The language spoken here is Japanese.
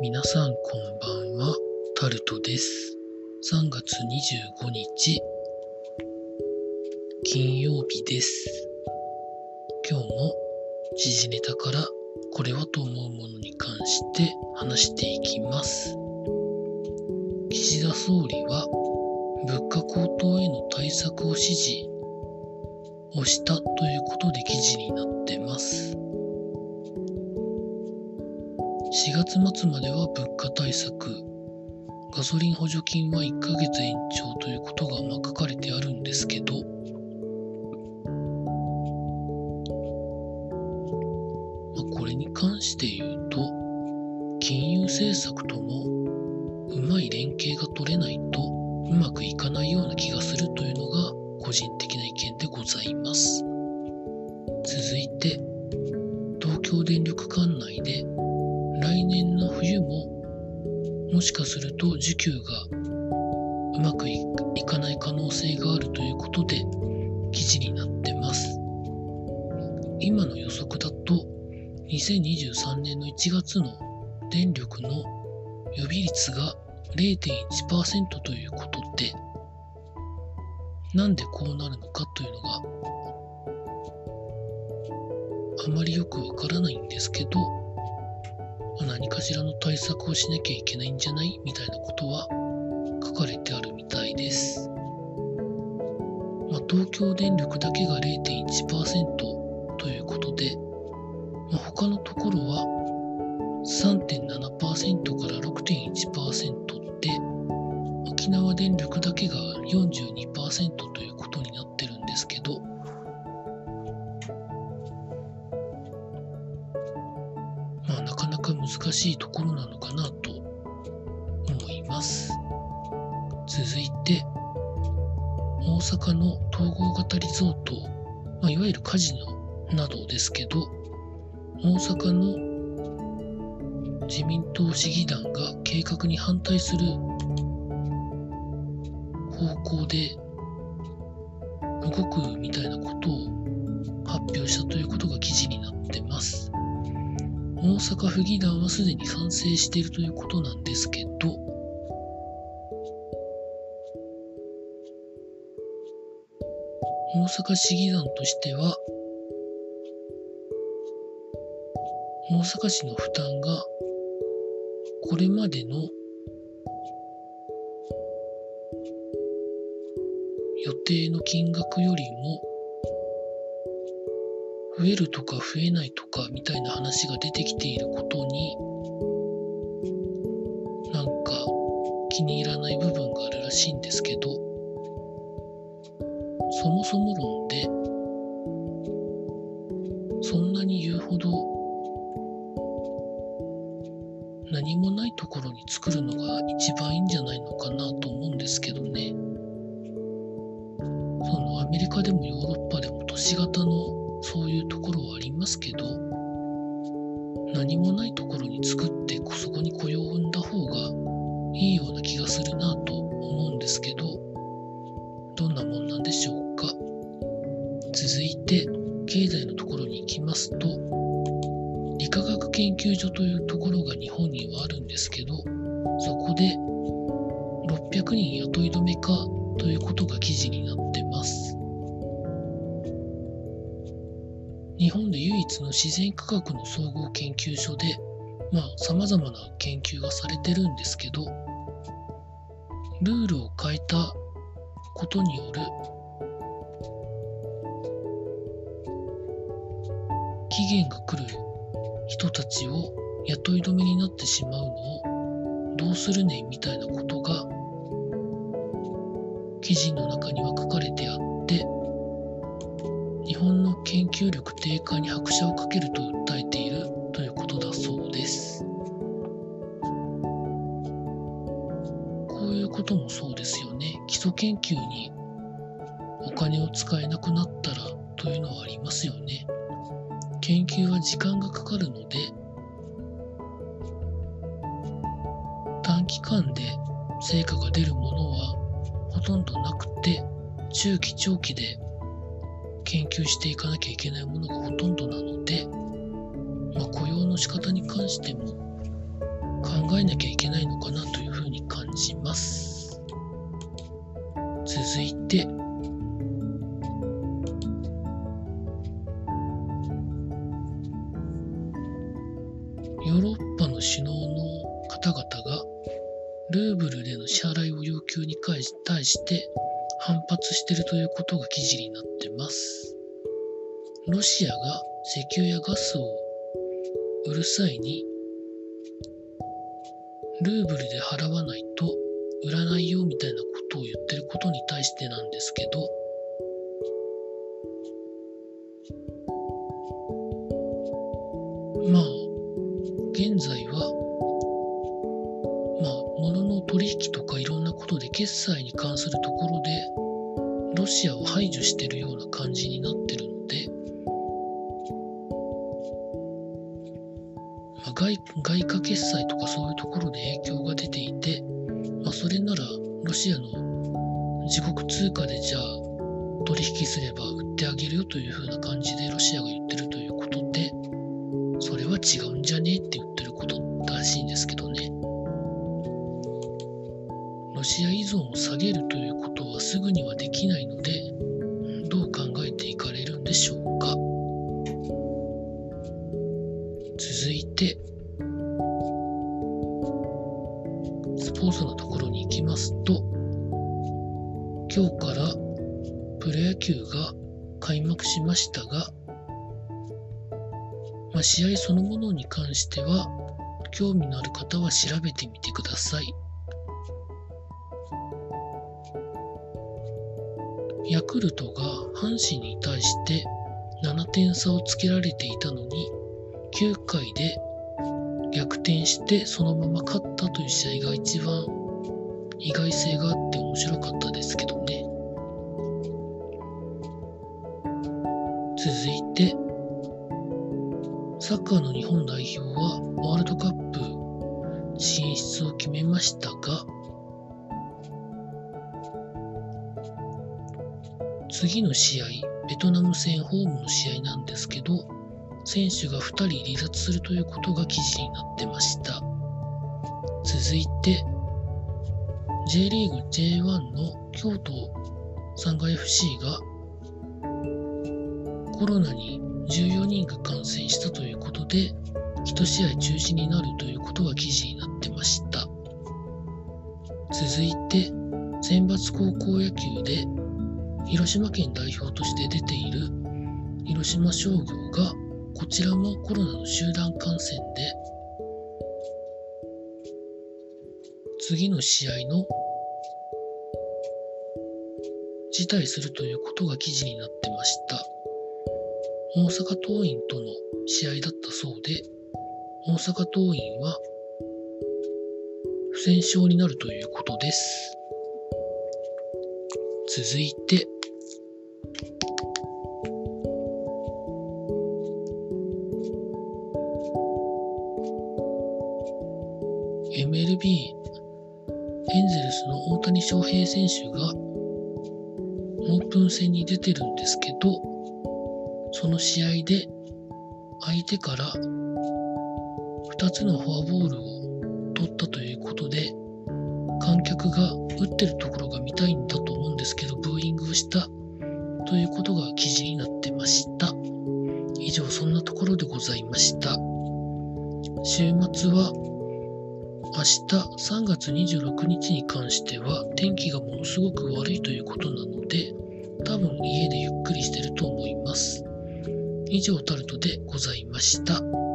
皆さんこんばんは、タルトです。3月25日、金曜日です。今日も時事ネタからこれはと思うものに関して話していきます。岸田総理は物価高騰への対策を指示をしたということで記事になってます。4月末までは物価対策、ガソリン補助金は1ヶ月延長ということがまあ書かれてあるんですけど、まあ、これに関して言うと、金融政策とのうまくいかない可能性があるということで記事になってます。今の予測だと2023年の1月の電力の予備率が0.1%ということでなんでこうなるのかというのがあまりよくわからないんですけど何かしらの対策をしなきゃいけないんじゃない？みたいなことはかれてあるみたいです。まあ、東京電力だけが0.1%ということで、まあ、他のところは3.7%から6.1%で沖縄電力だけが42%ということになってるんですけどまあ、なかなか難しいところなのかなと思います。続いて、大阪の統合型リゾート、まあ、いわゆるカジノなどですけど、大阪の自民党市議団が計画に反対する方向で動くみたいなことを発表したということが記事になってます。大阪府議団はすでに賛成しているということなんですけど、大阪市議団としては、大阪市の負担がこれまでの予定の金額よりも増えるとか増えないとかみたいな話が出てきていることになんか気に入らない部分があるらしいんですけどそもそも論でそんなに言うほど何もないところに作るのが一番いいんじゃないのかなと思うんですけどねそのアメリカでもヨーロッパでも都市型のそういうところはありますけど、何もないところに作ってそこに雇用を生んだ方がいいような気がするなと思うんですけど、どんなもんなんでしょうか？か続いて、経済のところに行きますと、理化学研究所というところが日本にはあるんですけど、そこで600人雇い止めかということが記事になってます。日本で唯一の自然科学の総合研究所で、まあ、様々な研究がされてるんですけど、ルールを変えたことによる限が来る人たちを雇い止めになってしまうのをどうするねんみたいなことが記事の中には書かれてあって、日本の研究力低下に拍車をかけると訴えているということだそうです。こういうこともそうですよね。基礎研究にお金を使えなくなったらというのはありますよね。研究は時間がかかるので、短期間で成果が出るものはほとんどなくて、中期長期で研究していかなきゃいけないものがほとんどなので、まあ、雇用の仕方に関しても考えなきゃいけないのかなというふうに感じます。続いて、ヨーロッパの首脳の方々がルーブルでの支払いを要求に対して反発しているということが記事になってます。ロシアが石油やガスを売る際にルーブルで払わないと売らないよみたいなことを言ってることに対してなんですけどまあ現在はまあ物の取引とかいろんなことで決済に関するところでロシアを排除してるような感じになってるのでまあ、外外貨決済とかそういうところで影響が出ていて、まあ、それならロシアの自国通貨でじゃあ取引すれば売ってあげるよというふうな感じでロシアが言ってるということで、それは違うんじゃねえって言ってることらしいんですけどね。ロシア依存を下げるということはすぐにはできないので、どう考えていかれるんでしょうか。続いて、スポーツのところに行きますと、今日からプロ野球が開幕しましたが、まあ、試合そのものに関しては、興味のある方は調べてみてください。ヤクルトが阪神に対して7点差をつけられていたのに、9回で逆転してそのまま勝ったという試合が一番意外性があって面白かったですけどね。続いて、サッカーの日本代表はワールドカップ進出を決めましたが、次の試合、ベトナム戦ホームの試合なんですけど、選手が2人離脱するということが記事になってました。続いて、J リーグ J1 の京都サンガ FC がコロナに14人が感染したということで、1試合中止になるということが記事になってました。続いて、選抜高校野球で広島県代表として出ている広島商業がこちらもコロナの集団感染で、次の試合の辞退するということが記事になってました。大阪桐蔭との試合だったそうで、大阪桐蔭は不戦勝になるということです。続いて、MLB エンゼルスの大谷翔平選手がオープン戦に出てるんですけどその試合で相手から2つのフォアボールを取ったということで観客が打ってるところが見たいんだと思うんですけどブーイングをしたということが記事になってました以上そんなところでございました週末は明日3月26日に関しては天気がものすごく悪いということなので多分家でゆっくりしてると思います。以上タルトでございました。